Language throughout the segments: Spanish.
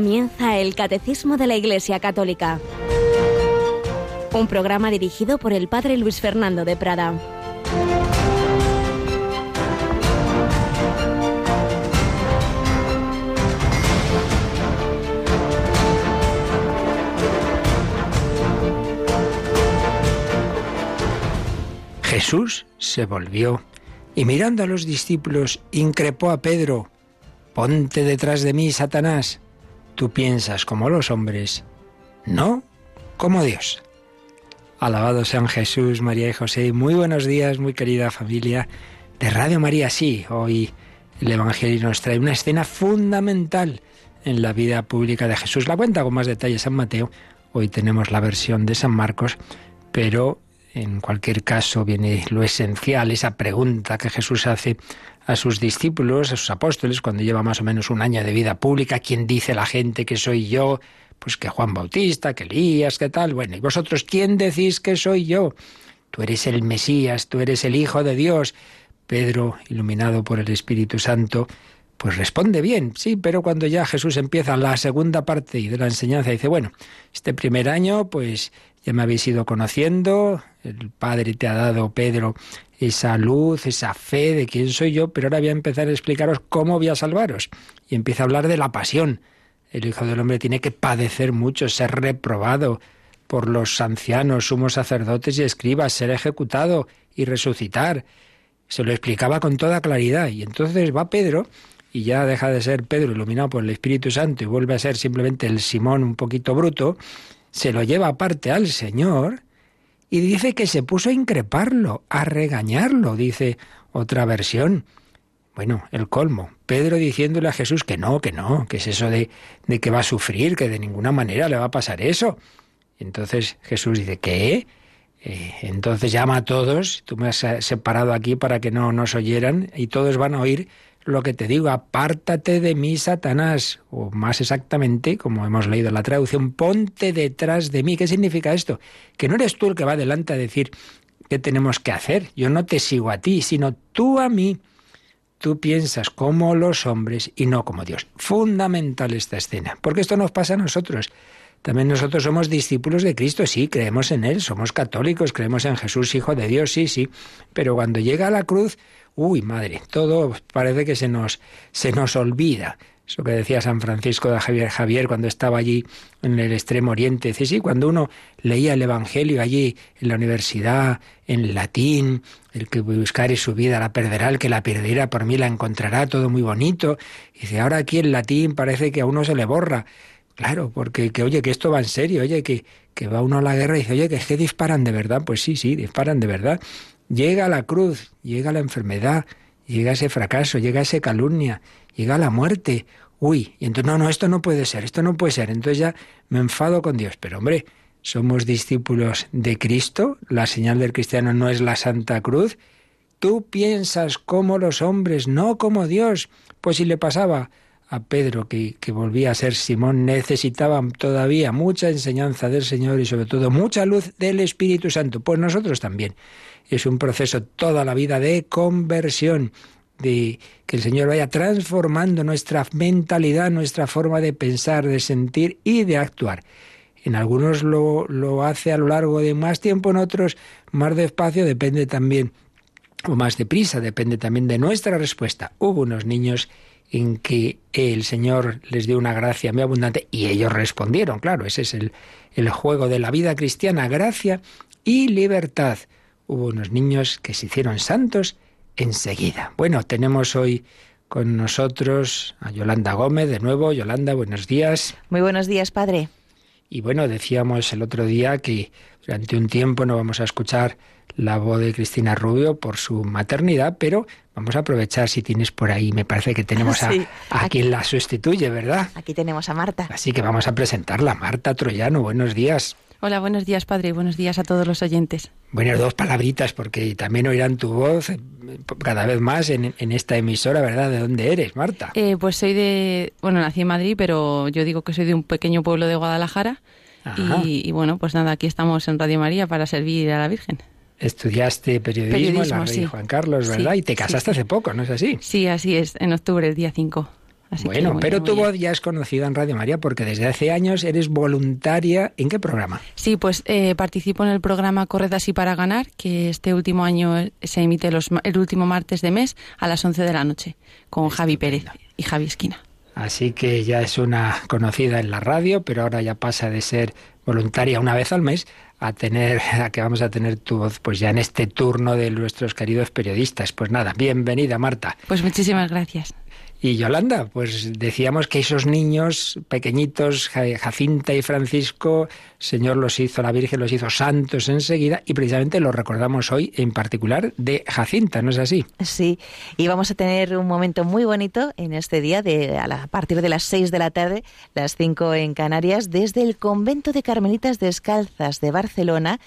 Comienza el Catecismo de la Iglesia Católica, un programa dirigido por el Padre Luis Fernando de Prada. Jesús se volvió y mirando a los discípulos increpó a Pedro, Ponte detrás de mí, Satanás Tú piensas como los hombres, no como Dios. Alabado sean Jesús, María y José. Muy buenos días, muy querida familia de Radio María. Sí, hoy el Evangelio nos trae una escena fundamental en la vida pública de Jesús. La cuenta con más detalle San Mateo. Hoy tenemos la versión de San Marcos, pero en cualquier caso viene lo esencial, esa pregunta que Jesús hace a sus discípulos, a sus apóstoles, cuando lleva más o menos un año de vida pública, ¿quién dice la gente que soy yo? Pues que Juan Bautista, que Elías, que tal. Bueno, ¿y vosotros quién decís que soy yo? Tú eres el Mesías, tú eres el Hijo de Dios. Pedro, iluminado por el Espíritu Santo, pues responde bien, sí, pero cuando ya Jesús empieza la segunda parte de la enseñanza, dice, bueno, este primer año, pues ya me habéis ido conociendo, el Padre te ha dado, Pedro, esa luz, esa fe de quién soy yo, pero ahora voy a empezar a explicaros cómo voy a salvaros. Y empieza a hablar de la pasión. El Hijo del Hombre tiene que padecer mucho, ser reprobado por los ancianos, sumos sacerdotes y escribas, ser ejecutado y resucitar. Se lo explicaba con toda claridad. Y entonces va Pedro y ya deja de ser Pedro iluminado por el Espíritu Santo y vuelve a ser simplemente el Simón un poquito bruto, se lo lleva aparte al Señor y dice que se puso a increparlo, a regañarlo, dice otra versión. Bueno, el colmo. Pedro diciéndole a Jesús que no, que no, que es eso de, de que va a sufrir, que de ninguna manera le va a pasar eso. Entonces Jesús dice, ¿qué? Eh, entonces llama a todos, tú me has separado aquí para que no nos oyeran, y todos van a oír lo que te digo, apártate de mí, Satanás, o más exactamente, como hemos leído la traducción, ponte detrás de mí. ¿Qué significa esto? Que no eres tú el que va adelante a decir qué tenemos que hacer. Yo no te sigo a ti, sino tú a mí. Tú piensas como los hombres y no como Dios. Fundamental esta escena, porque esto nos pasa a nosotros. También nosotros somos discípulos de Cristo, sí, creemos en Él, somos católicos, creemos en Jesús, Hijo de Dios, sí, sí, pero cuando llega a la cruz Uy, madre, todo parece que se nos, se nos olvida. Eso que decía San Francisco de Javier Javier cuando estaba allí en el extremo oriente. Dice, sí, cuando uno leía el Evangelio allí en la universidad, en latín, el que buscare su vida la perderá, el que la perderá por mí la encontrará, todo muy bonito. Dice, ahora aquí en latín parece que a uno se le borra. Claro, porque que oye, que esto va en serio, oye, que, que va uno a la guerra y dice, oye, que es que disparan de verdad. Pues sí, sí, disparan de verdad. Llega la cruz, llega la enfermedad, llega ese fracaso, llega esa calumnia, llega la muerte. Uy, y entonces no, no, esto no puede ser, esto no puede ser. Entonces ya me enfado con Dios. Pero hombre, somos discípulos de Cristo, la señal del cristiano no es la Santa Cruz. Tú piensas como los hombres, no como Dios. Pues si le pasaba a Pedro, que, que, volvía a ser Simón, necesitaba todavía mucha enseñanza del Señor y sobre todo mucha luz del Espíritu Santo. Pues nosotros también es un proceso toda la vida de conversión, de que el Señor vaya transformando nuestra mentalidad, nuestra forma de pensar, de sentir y de actuar. En algunos lo, lo hace a lo largo de más tiempo, en otros más despacio, depende también, o más deprisa, depende también de nuestra respuesta. Hubo unos niños en que el Señor les dio una gracia muy abundante y ellos respondieron, claro, ese es el, el juego de la vida cristiana, gracia y libertad hubo unos niños que se hicieron santos enseguida. Bueno, tenemos hoy con nosotros a Yolanda Gómez de nuevo. Yolanda, buenos días. Muy buenos días, padre. Y bueno, decíamos el otro día que durante un tiempo no vamos a escuchar la voz de Cristina Rubio por su maternidad, pero vamos a aprovechar si tienes por ahí, me parece que tenemos a, a quien la sustituye, ¿verdad? Aquí tenemos a Marta. Así que vamos a presentarla. Marta Troyano, buenos días. Hola, buenos días, padre, y buenos días a todos los oyentes. Bueno, dos palabritas, porque también oirán tu voz eh, cada vez más en, esta emisora, ¿verdad? ¿De dónde eres, Marta? Eh, pues soy de, bueno, nací en Madrid, pero yo digo que soy de un pequeño pueblo de Guadalajara. Y, bueno, pues nada, aquí estamos en Radio María para servir a la Virgen. Estudiaste periodismo, en la Rey Juan Carlos, ¿verdad? y te casaste hace poco, ¿no es así? Sí, así es, en octubre, el día 5. bueno, pero tu voz ya es conocida en Radio María porque desde hace años eres voluntaria. ¿En qué programa? Sí, pues eh, participo en el programa Corred así para ganar, que este último año se emite los, el último martes de mes a las 11 de la noche con Javi Pérez y Javi Esquina. Así que ya es una conocida en la radio, pero ahora ya pasa de ser voluntaria una vez al mes a tener a que vamos a tener tu voz pues ya en este turno de nuestros queridos periodistas. Pues nada, bienvenida Marta. Pues muchísimas gracias. Y Yolanda, pues decíamos que esos niños pequeñitos, Jacinta y Francisco, Señor los hizo, la Virgen los hizo santos enseguida y precisamente los recordamos hoy en particular de Jacinta, ¿no es así? Sí, y vamos a tener un momento muy bonito en este día de a, partir de las seis de la tarde, las cinco en Canarias, desde el convento de Carmelitas Descalzas de Barcelona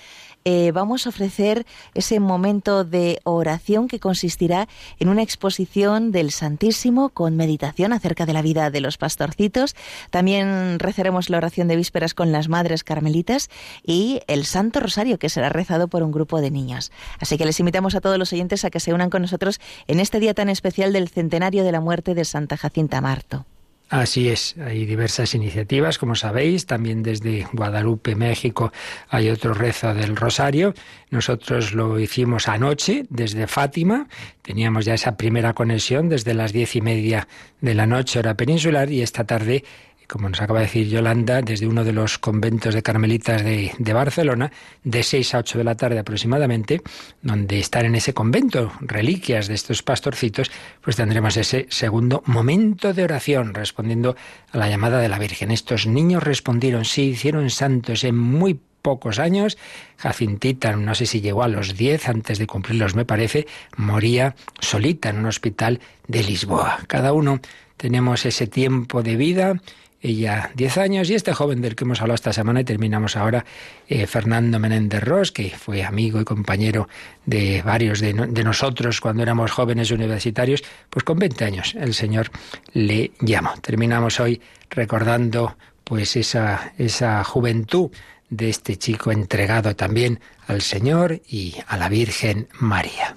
eh, vamos a ofrecer ese momento de oración que consistirá en una exposición del Santísimo con meditación acerca de la vida de los pastorcitos. También rezaremos la oración de vísperas con las madres carmelitas y el Santo Rosario que será rezado por un grupo de niños. Así que les invitamos a todos los oyentes a que se unan con nosotros en este día tan especial del centenario de la muerte de Santa Jacinta Marto. Así es, hay diversas iniciativas, como sabéis, también desde Guadalupe, México, hay otro rezo del Rosario. Nosotros lo hicimos anoche desde Fátima, teníamos ya esa primera conexión desde las diez y media de la noche, hora peninsular, y esta tarde como nos acaba de decir Yolanda, desde uno de los conventos de carmelitas de, Barcelona, de 6 a 8 de la tarde aproximadamente, donde están en ese convento reliquias de estos pastorcitos, pues tendremos ese segundo momento de oración, respondiendo a la llamada de la Virgen. Estos niños respondieron, sí, hicieron santos en muy pocos años. Jacintita, no sé si llegó a los 10, antes de cumplirlos me parece, moría solita en un hospital de Lisboa. Cada uno tenemos ese tiempo de vida ella 10 años, y este joven del que hemos hablado esta semana y terminamos ahora, eh, Fernando Menéndez Ross, que fue amigo y compañero de varios de, nosotros cuando éramos jóvenes universitarios, pues con 20 años el Señor le llamó. Terminamos hoy recordando pues esa, esa juventud de este chico entregado también al Señor y a la Virgen María.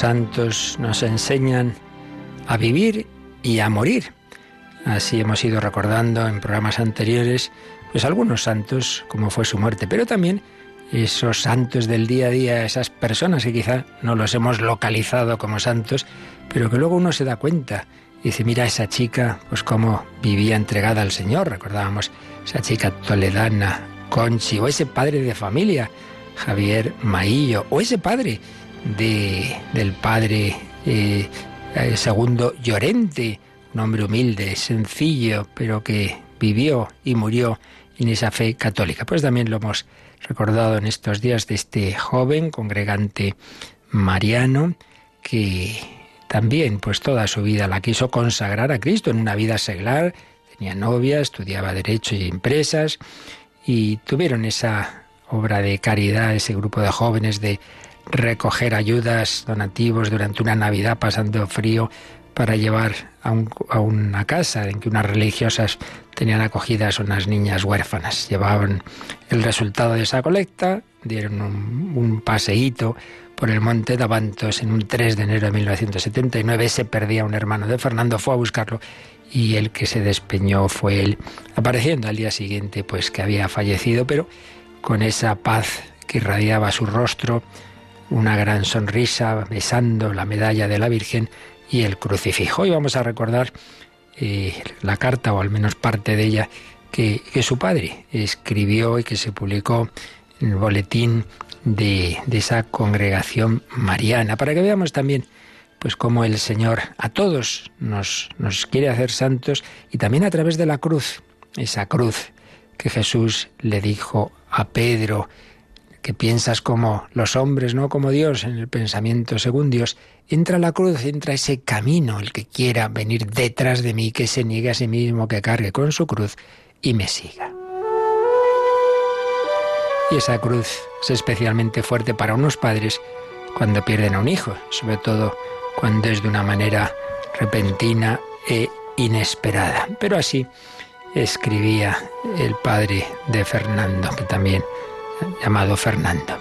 Santos nos enseñan a vivir y a morir. Así hemos ido recordando en programas anteriores, pues algunos santos, como fue su muerte, pero también esos santos del día a día, esas personas que quizá no los hemos localizado como santos, pero que luego uno se da cuenta. Dice, mira esa chica, pues cómo vivía entregada al Señor. Recordábamos esa chica toledana, Conchi, o ese padre de familia, Javier Maillo, o ese padre de, del padre eh, segundo Llorente, un hombre humilde, sencillo, pero que vivió y murió en esa fe católica. Pues también lo hemos recordado en estos días de este joven congregante mariano que también pues toda su vida la quiso consagrar a Cristo en una vida seglar, tenía novia, estudiaba derecho y empresas y tuvieron esa obra de caridad, ese grupo de jóvenes de recoger ayudas, donativos durante una Navidad pasando frío para llevar a, una casa en que unas religiosas tenían acogidas unas niñas huérfanas. Llevaban el resultado de esa colecta, dieron un, paseíto por el monte de Avantos en un 3 de enero de 1979. Se perdía un hermano de Fernando, fue a buscarlo y el que se despeñó fue él, apareciendo al día siguiente pues que había fallecido, pero con esa paz que irradiaba su rostro, una gran sonrisa besando la medalla de la Virgen y el crucifijo. Hoy vamos a recordar eh, la carta, o al menos parte de ella, que, su padre escribió y que se publicó en el boletín de, de esa congregación mariana, para que veamos también pues cómo el Señor a todos nos, nos quiere hacer santos y también a través de la cruz, esa cruz que Jesús le dijo a Pedro, que piensas como los hombres, no como Dios, en el pensamiento según Dios, entra la cruz, entra ese camino, el que quiera venir detrás de mí, que se niegue a sí mismo, que cargue con su cruz y me siga. Y esa cruz es especialmente fuerte para unos padres cuando pierden a un hijo, sobre todo cuando es de una manera repentina e inesperada. Pero así escribía el padre de Fernando, que también llamado Fernando.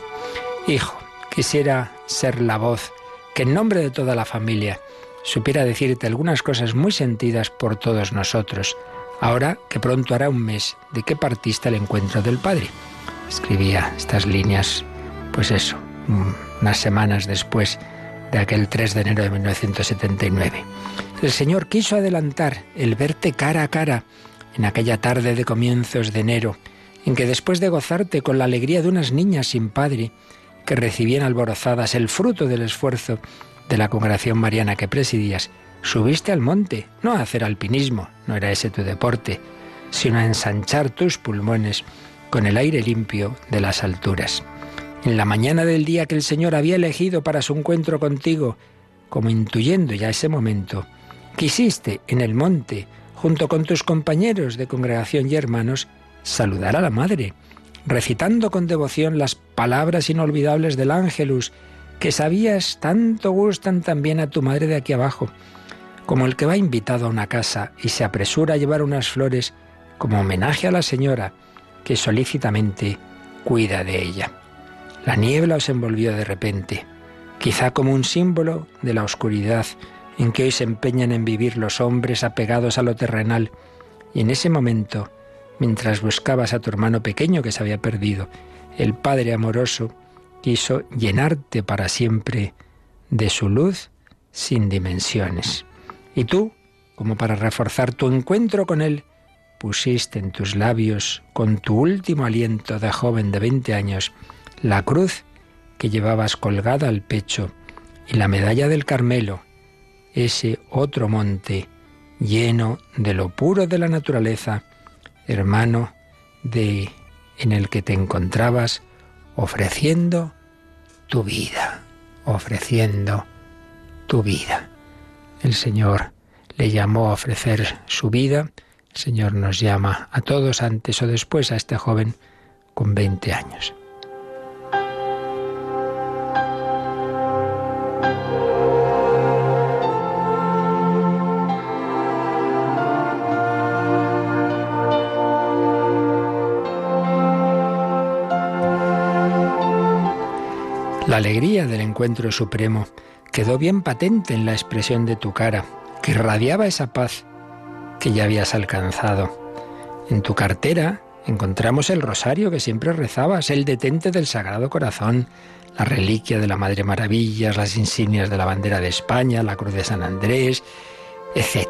Hijo, quisiera ser la voz que en nombre de toda la familia supiera decirte algunas cosas muy sentidas por todos nosotros, ahora que pronto hará un mes de que partiste el encuentro del Padre. Escribía estas líneas, pues eso, unas semanas después de aquel 3 de enero de 1979. El Señor quiso adelantar el verte cara a cara en aquella tarde de comienzos de enero, en que después de gozarte con la alegría de unas niñas sin padre, que recibían alborozadas el fruto del esfuerzo de la congregación mariana que presidías, subiste al monte, no a hacer alpinismo, no era ese tu deporte, sino a ensanchar tus pulmones con el aire limpio de las alturas. En la mañana del día que el Señor había elegido para su encuentro contigo, como intuyendo ya ese momento, quisiste en el monte, junto con tus compañeros de congregación y hermanos, saludar a la Madre, recitando con devoción las palabras inolvidables del Ángelus, que sabías tanto gustan también a tu madre de aquí abajo, como el que va invitado a una casa y se apresura a llevar unas flores como homenaje a la señora que solícitamente cuida de ella. La niebla os envolvió de repente, quizá como un símbolo de la oscuridad en que hoy se empeñan en vivir los hombres apegados a lo terrenal, y en ese momento mientras buscabas a tu hermano pequeño que se había perdido. El Padre amoroso quiso llenarte para siempre de su luz sin dimensiones. Y tú, como para reforzar tu encuentro con Él, pusiste en tus labios, con tu último aliento de joven de veinte años, la cruz que llevabas colgada al pecho y la medalla del Carmelo, ese otro monte lleno de lo puro de la naturaleza, hermano, de en el que te encontrabas ofreciendo tu vida, ofreciendo tu vida. El Señor le llamó a ofrecer su vida, el Señor nos llama a todos antes o después a este joven con 20 años. Alegría del encuentro supremo quedó bien patente en la expresión de tu cara, que irradiaba esa paz que ya habías alcanzado. En tu cartera encontramos el rosario que siempre rezabas, el detente del Sagrado Corazón, la reliquia de la Madre Maravillas, las insignias de la bandera de España, la cruz de San Andrés, etc.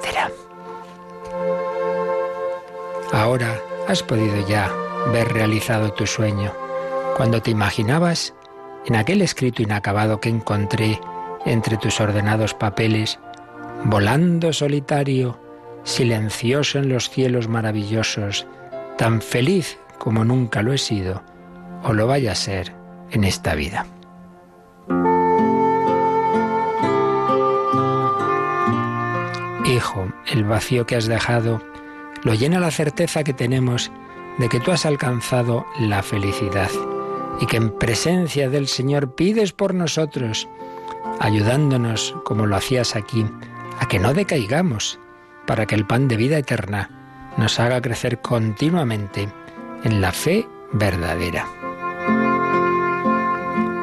Ahora has podido ya ver realizado tu sueño. Cuando te imaginabas en aquel escrito inacabado que encontré entre tus ordenados papeles, volando solitario, silencioso en los cielos maravillosos, tan feliz como nunca lo he sido, o lo vaya a ser en esta vida. Hijo, el vacío que has dejado lo llena la certeza que tenemos de que tú has alcanzado la felicidad y que en presencia del Señor pides por nosotros, ayudándonos, como lo hacías aquí, a que no decaigamos, para que el pan de vida eterna nos haga crecer continuamente en la fe verdadera.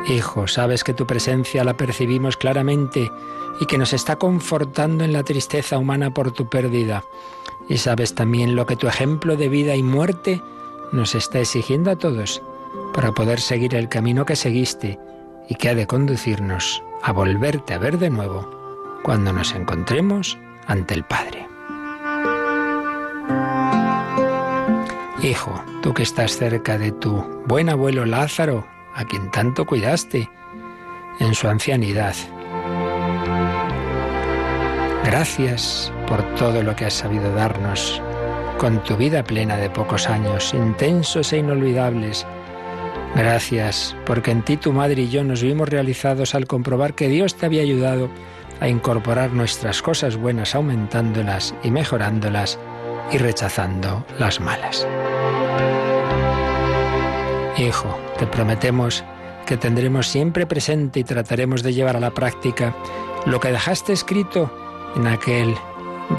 Hijo, sabes que tu presencia la percibimos claramente y que nos está confortando en la tristeza humana por tu pérdida. Y sabes también lo que tu ejemplo de vida y muerte nos está exigiendo a todos para poder seguir el camino que seguiste y que ha de conducirnos a volverte a ver de nuevo cuando nos encontremos ante el Padre. Hijo, tú que estás cerca de tu buen abuelo Lázaro, a quien tanto cuidaste en su ancianidad. Gracias por todo lo que has sabido darnos, con tu vida plena de pocos años, intensos e inolvidables, Gracias, porque en ti tu madre y yo nos vimos realizados al comprobar que Dios te había ayudado a incorporar nuestras cosas buenas, aumentándolas y mejorándolas y rechazando las malas. Hijo, te prometemos que tendremos siempre presente y trataremos de llevar a la práctica lo que dejaste escrito en aquel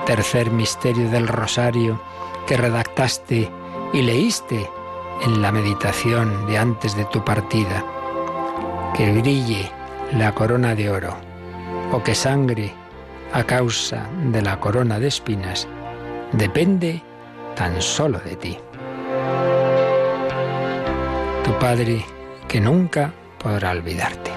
tercer misterio del rosario que redactaste y leíste en la meditación de antes de tu partida. Que brille la corona de oro o que sangre a causa de la corona de espinas depende tan solo de ti. Tu Padre que nunca podrá olvidarte.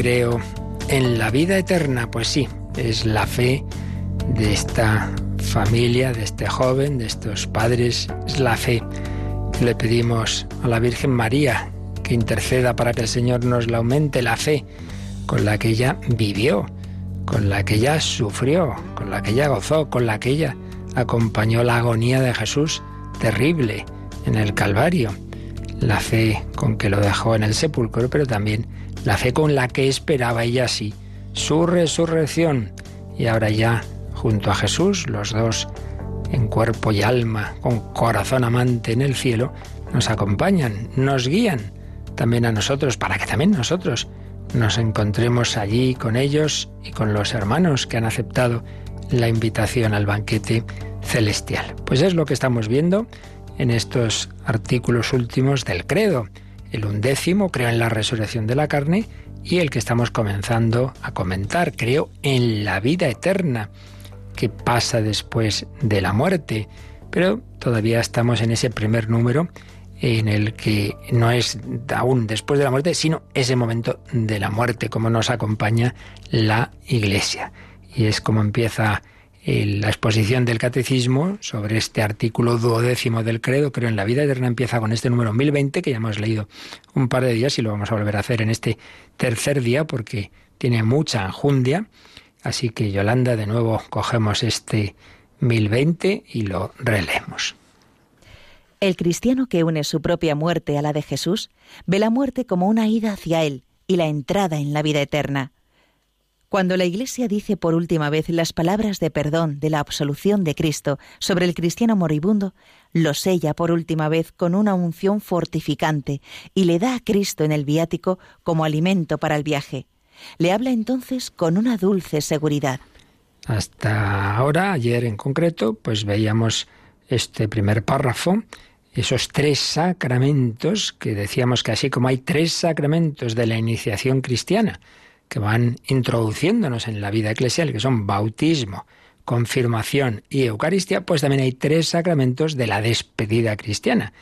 Creo en la vida eterna. Pues sí, es la fe de esta familia, de este joven, de estos padres, es la fe le pedimos a la Virgen María que interceda para que el Señor nos la aumente, la fe con la que ella vivió, con la que ella sufrió, con la que ella gozó, con la que ella acompañó la agonía de Jesús terrible en el Calvario, la fe con que lo dejó en el sepulcro, pero también la fe con la que esperaba ella sí, su resurrección. Y ahora ya, junto a Jesús, los dos, en cuerpo y alma, con corazón amante en el cielo, nos acompañan, nos guían también a nosotros, para que también nosotros nos encontremos allí con ellos y con los hermanos que han aceptado la invitación al banquete celestial. Pues es lo que estamos viendo en estos artículos últimos del credo el undécimo, creo en la resurrección de la carne, y el que estamos comenzando a comentar, creo en la vida eterna, que pasa después de la muerte. Pero todavía estamos en ese primer número en el que no es aún después de la muerte, sino ese momento de la muerte, como nos acompaña la Iglesia. Y es como empieza la exposición del catecismo sobre este artículo duodécimo del credo, creo en la vida eterna, empieza con este número 1020 que ya hemos leído un par de días y lo vamos a volver a hacer en este tercer día porque tiene mucha enjundia. Así que Yolanda, de nuevo cogemos este 1020 y lo releemos. El cristiano que une su propia muerte a la de Jesús ve la muerte como una ida hacia Él y la entrada en la vida eterna. Cuando la Iglesia dice por última vez las palabras de perdón de la absolución de Cristo sobre el cristiano moribundo, lo sella por última vez con una unción fortificante y le da a Cristo en el viático como alimento para el viaje. Le habla entonces con una dulce seguridad. Hasta ahora, ayer en concreto, pues veíamos este primer párrafo, esos tres sacramentos que decíamos que así como hay tres sacramentos de la iniciación cristiana, que van introduciéndonos en la vida eclesial, que son bautismo, confirmación y Eucaristía, pues también hay tres sacramentos de la despedida cristiana,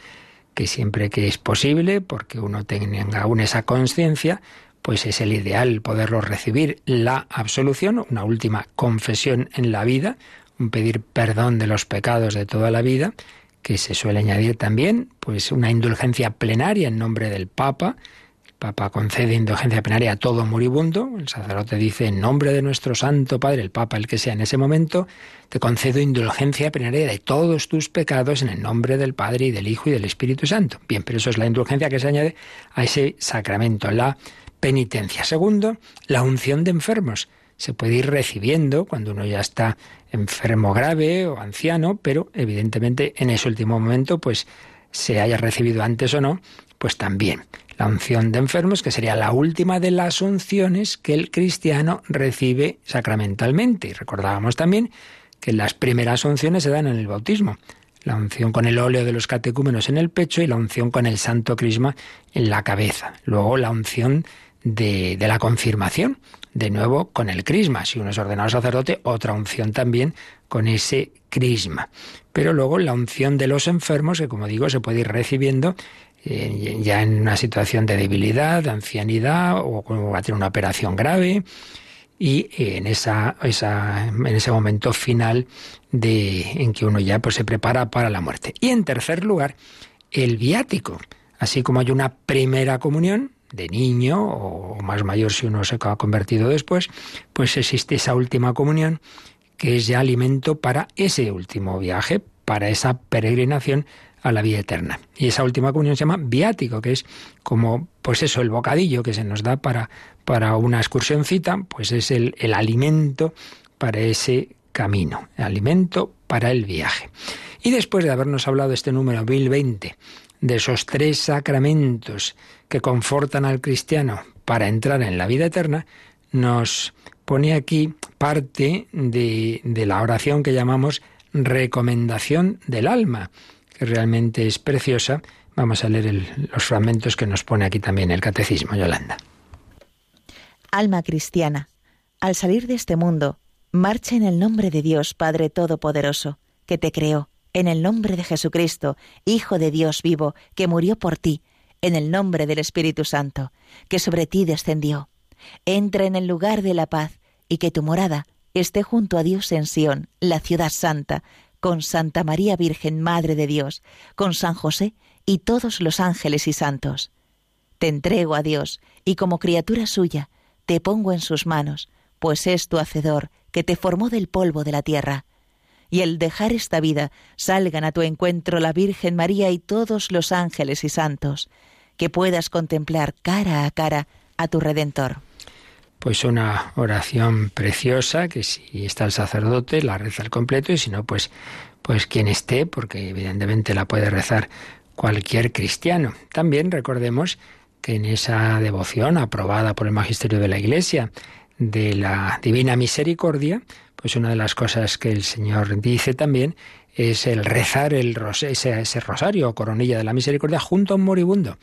que siempre que es posible, porque uno tenga aún esa conciencia, pues es el ideal poderlo recibir. La absolución, una última confesión en la vida, un pedir perdón de los pecados de toda la vida, que se suele añadir también, pues una indulgencia plenaria en nombre del Papa, Papa concede indulgencia plenaria a todo moribundo. El sacerdote dice, en nombre de nuestro Santo Padre, el Papa, el que sea en ese momento, te concedo indulgencia plenaria de todos tus pecados en el nombre del Padre y del Hijo y del Espíritu Santo. Bien, pero eso es la indulgencia que se añade a ese sacramento, la penitencia. Segundo, la unción de enfermos. Se puede ir recibiendo cuando uno ya está enfermo grave o anciano, pero evidentemente en ese último momento, pues se haya recibido antes o no, pues también la unción de enfermos, que sería la última de las unciones que el cristiano recibe sacramentalmente. Y recordábamos también que las primeras unciones se dan en el bautismo. La unción con el óleo de los catecúmenos en el pecho y la unción con el santo crisma en la cabeza. Luego la unción de, de la confirmación. De nuevo, con el crisma. Si uno es ordenado sacerdote, otra unción también con ese crisma. Pero luego la unción de los enfermos, que como digo, se puede ir recibiendo eh, ya en una situación de debilidad, de ancianidad, o va a tener una operación grave, y en, esa, esa, en ese momento final de, en que uno ya pues, se prepara para la muerte. Y en tercer lugar, el viático. Así como hay una primera comunión, de niño o más mayor si uno se ha convertido después, pues existe esa última comunión que es ya alimento para ese último viaje, para esa peregrinación a la vida eterna. Y esa última comunión se llama viático, que es como, pues eso, el bocadillo que se nos da para, para una excursioncita, pues es el, el alimento para ese camino, el alimento para el viaje. Y después de habernos hablado este número 1020, de esos tres sacramentos que confortan al cristiano para entrar en la vida eterna, nos pone aquí parte de, la oración que llamamos recomendación del alma, que realmente es preciosa. Vamos a leer los fragmentos que nos pone aquí también el catecismo, Yolanda. Alma cristiana, al salir de este mundo, marcha en el nombre de Dios Padre Todopoderoso, que te creó, en el nombre de Jesucristo, Hijo de Dios vivo, que murió por ti, en el nombre del Espíritu Santo, que sobre ti descendió. Entra en el lugar de la paz y que tu morada esté junto a Dios en Sión, la ciudad santa, con Santa María Virgen, Madre de Dios, con San José y todos los ángeles y santos. Te entrego a Dios y como criatura suya te pongo en sus manos, pues es tu hacedor que te formó del polvo de la tierra. Y al dejar esta vida salgan a tu encuentro la Virgen María y todos los ángeles y santos, que puedas contemplar cara a cara a tu Redentor pues una oración preciosa que si está el sacerdote la reza al completo y si no pues pues quien esté porque evidentemente la puede rezar cualquier cristiano. También recordemos que en esa devoción aprobada por el magisterio de la Iglesia de la Divina Misericordia, pues una de las cosas que el Señor dice también es el rezar el ese, rosario o coronilla de la misericordia junto a un moribundo.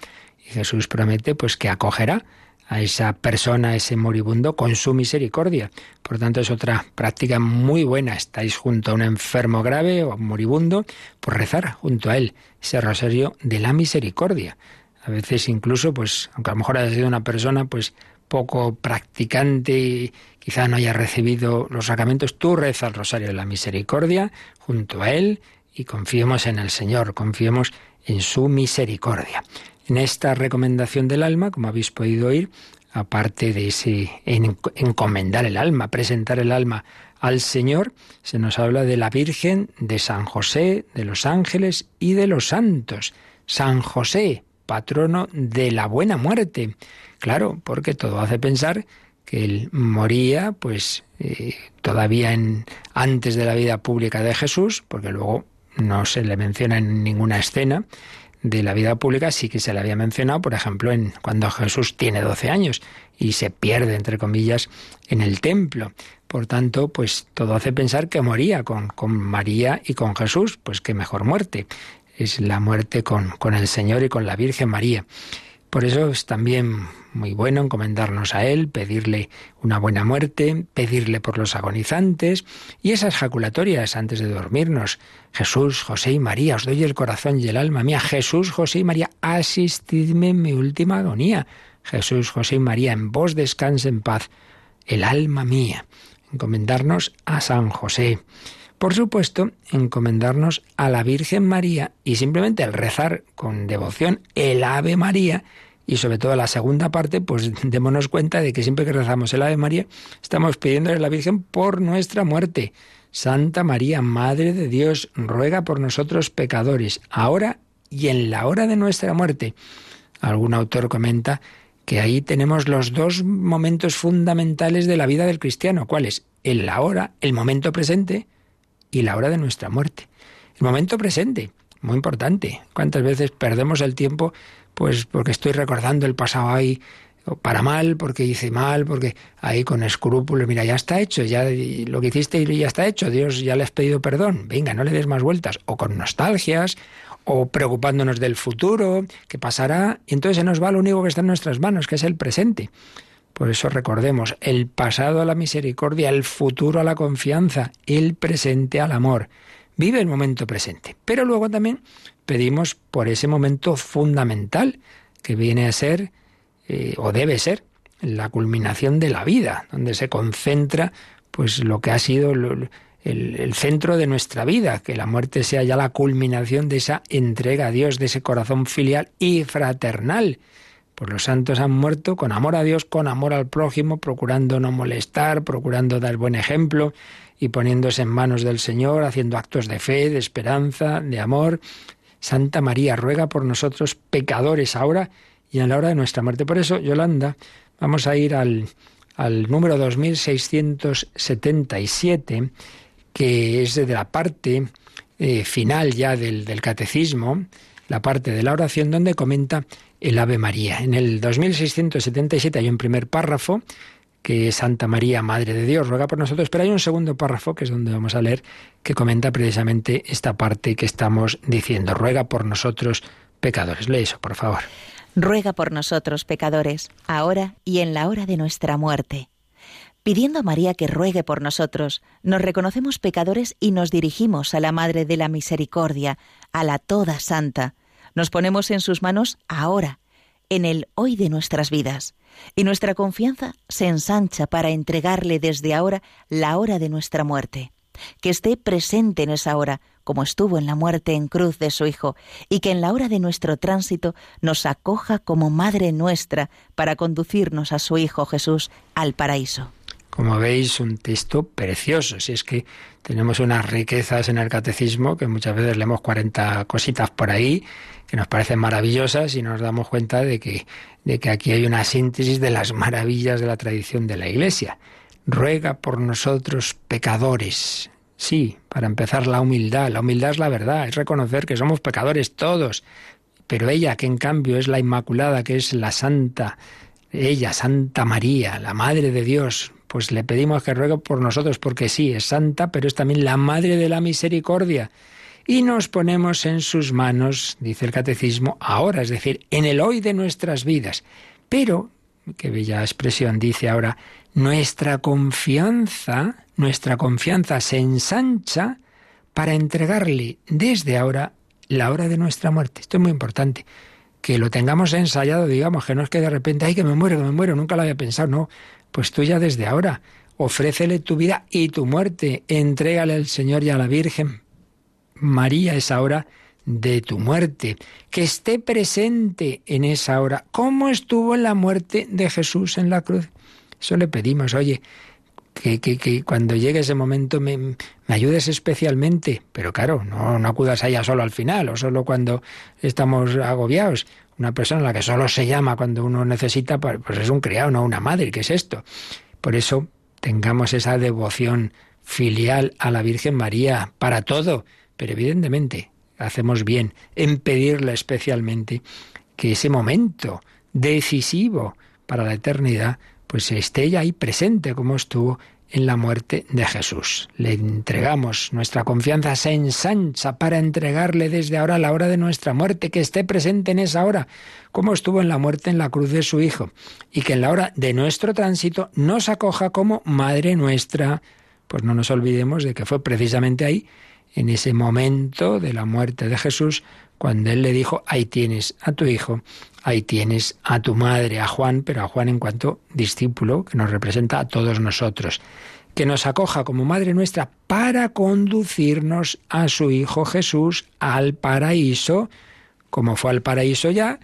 Y Jesús promete pues que acogerá a esa persona, a ese moribundo, con su misericordia. Por tanto, es otra práctica muy buena. Estáis junto a un enfermo grave o moribundo, por rezar junto a él ese rosario de la misericordia. A veces incluso, pues, aunque a lo mejor haya sido una persona, pues, poco practicante y quizá no haya recibido los sacramentos, tú reza el rosario de la misericordia junto a él y confiemos en el Señor, confiemos en su misericordia. En esta recomendación del alma, como habéis podido oír, aparte de ese encomendar el alma, presentar el alma al Señor, se nos habla de la Virgen, de San José, de los ángeles y de los santos. San José, patrono de la buena muerte. Claro, porque todo hace pensar que él moría, pues eh, todavía en, antes de la vida pública de Jesús, porque luego no se le menciona en ninguna escena, de la vida pública sí que se le había mencionado, por ejemplo, en cuando Jesús tiene 12 años y se pierde, entre comillas, en el templo. Por tanto, pues todo hace pensar que moría con, con María y con Jesús, pues qué mejor muerte. Es la muerte con, con el Señor y con la Virgen María. Por eso es también muy bueno encomendarnos a Él, pedirle una buena muerte, pedirle por los agonizantes y esas jaculatorias antes de dormirnos. Jesús, José y María, os doy el corazón y el alma mía. Jesús, José y María, asistidme en mi última agonía. Jesús, José y María, en vos descanse en paz el alma mía. Encomendarnos a San José. Por supuesto, encomendarnos a la Virgen María y simplemente el rezar con devoción el Ave María y sobre todo la segunda parte, pues démonos cuenta de que siempre que rezamos el Ave María, estamos pidiéndole a la Virgen por nuestra muerte. Santa María, Madre de Dios, ruega por nosotros pecadores, ahora y en la hora de nuestra muerte. Algún autor comenta que ahí tenemos los dos momentos fundamentales de la vida del cristiano. ¿Cuáles? El ahora, el momento presente y la hora de nuestra muerte. El momento presente, muy importante. ¿Cuántas veces perdemos el tiempo pues porque estoy recordando el pasado ahí para mal, porque hice mal, porque ahí con escrúpulos, mira, ya está hecho, ya lo que hiciste ya está hecho, Dios ya le has pedido perdón, venga, no le des más vueltas, o con nostalgias, o preocupándonos del futuro, que pasará, y entonces se nos va lo único que está en nuestras manos, que es el presente. Por eso recordemos el pasado a la misericordia, el futuro a la confianza, el presente al amor. Vive el momento presente. Pero luego también pedimos por ese momento fundamental que viene a ser eh, o debe ser la culminación de la vida, donde se concentra pues lo que ha sido el, centro de nuestra vida, que la muerte sea ya la culminación de esa entrega a Dios, de ese corazón filial y fraternal. Pues los santos han muerto con amor a Dios, con amor al prójimo, procurando no molestar, procurando dar buen ejemplo y poniéndose en manos del Señor, haciendo actos de fe, de esperanza, de amor. Santa María ruega por nosotros pecadores ahora y en la hora de nuestra muerte. Por eso, Yolanda, vamos a ir al, al número 2677, que es de la parte eh, final ya del, del catecismo, la parte de la oración donde comenta el Ave María. En el 2677 hay un primer párrafo que Santa María, Madre de Dios, ruega por nosotros, pero hay un segundo párrafo, que es donde vamos a leer, que comenta precisamente esta parte que estamos diciendo. Ruega por nosotros pecadores. Lee eso, por favor. Ruega por nosotros pecadores, ahora y en la hora de nuestra muerte. Pidiendo a María que ruegue por nosotros, nos reconocemos pecadores y nos dirigimos a la Madre de la Misericordia, a la Toda Santa. Nos ponemos en sus manos ahora, en el hoy de nuestras vidas y nuestra confianza se ensancha para entregarle desde ahora la hora de nuestra muerte. Que esté presente en esa hora, como estuvo en la muerte en cruz de su Hijo, y que en la hora de nuestro tránsito nos acoja como Madre nuestra para conducirnos a su Hijo Jesús al paraíso. Como veis, un texto precioso. Si es que tenemos unas riquezas en el catecismo, que muchas veces leemos 40 cositas por ahí, que nos parecen maravillosas y nos damos cuenta de que, de que aquí hay una síntesis de las maravillas de la tradición de la Iglesia. Ruega por nosotros pecadores. Sí, para empezar la humildad. La humildad es la verdad, es reconocer que somos pecadores todos. Pero ella, que en cambio es la Inmaculada, que es la Santa, ella, Santa María, la Madre de Dios, pues le pedimos que ruegue por nosotros, porque sí, es santa, pero es también la Madre de la Misericordia y nos ponemos en sus manos, dice el catecismo, ahora, es decir, en el hoy de nuestras vidas. Pero, qué bella expresión dice ahora, nuestra confianza, nuestra confianza se ensancha para entregarle desde ahora la hora de nuestra muerte. Esto es muy importante. Que lo tengamos ensayado, digamos, que no es que de repente, ay, que me muero, que me muero, nunca lo había pensado, no. Pues tú ya desde ahora, ofrécele tu vida y tu muerte, entrégale al Señor y a la Virgen María, esa hora de tu muerte, que esté presente en esa hora, como estuvo en la muerte de Jesús en la cruz. Eso le pedimos, oye, que, que, cuando llegue ese momento me, me, ayudes especialmente, pero claro, no, no acudas a ella solo al final o solo cuando estamos agobiados. Una persona a la que solo se llama cuando uno necesita, pues, pues es un criado, no una madre, ¿qué es esto? Por eso tengamos esa devoción filial a la Virgen María para todo, pero evidentemente hacemos bien en pedirle especialmente que ese momento decisivo para la eternidad pues esté ya ahí presente como estuvo en la muerte de Jesús. Le entregamos, nuestra confianza se ensancha para entregarle desde ahora la hora de nuestra muerte, que esté presente en esa hora, como estuvo en la muerte en la cruz de su Hijo, y que en la hora de nuestro tránsito nos acoja como Madre nuestra. Pues no nos olvidemos de que fue precisamente ahí en ese momento de la muerte de Jesús, cuando Él le dijo, ahí tienes a tu hijo, ahí tienes a tu madre, a Juan, pero a Juan en cuanto discípulo, que nos representa a todos nosotros, que nos acoja como Madre nuestra para conducirnos a su Hijo Jesús al paraíso, como fue al paraíso ya,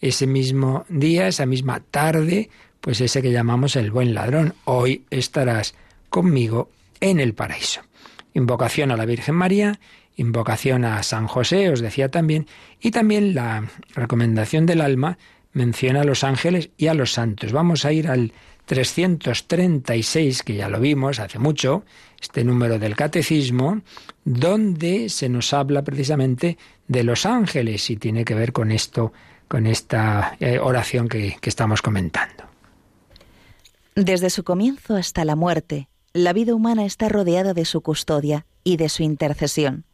ese mismo día, esa misma tarde, pues ese que llamamos el buen ladrón, hoy estarás conmigo en el paraíso invocación a la Virgen María, invocación a San José, os decía también, y también la recomendación del alma menciona a los ángeles y a los santos. Vamos a ir al 336, que ya lo vimos hace mucho, este número del catecismo, donde se nos habla precisamente de los ángeles y tiene que ver con esto, con esta eh, oración que, que estamos comentando. Desde su comienzo hasta la muerte, la vida humana está rodeada de su custodia y de su intercesión.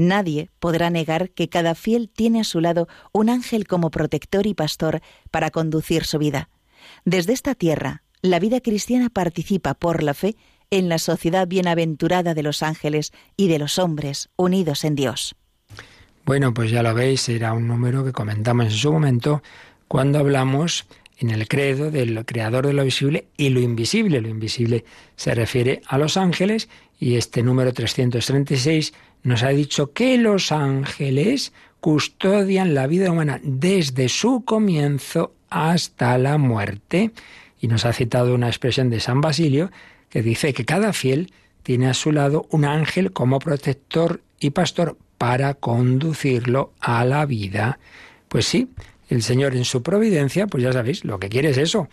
Nadie podrá negar que cada fiel tiene a su lado un ángel como protector y pastor para conducir su vida. Desde esta tierra, la vida cristiana participa por la fe en la sociedad bienaventurada de los ángeles y de los hombres unidos en Dios. Bueno, pues ya lo veis, era un número que comentamos en su momento cuando hablamos en el credo del creador de lo visible y lo invisible. Lo invisible se refiere a los ángeles y este número 336 nos ha dicho que los ángeles custodian la vida humana desde su comienzo hasta la muerte. Y nos ha citado una expresión de San Basilio que dice que cada fiel tiene a su lado un ángel como protector y pastor para conducirlo a la vida. Pues sí, el Señor en su providencia, pues ya sabéis, lo que quiere es eso,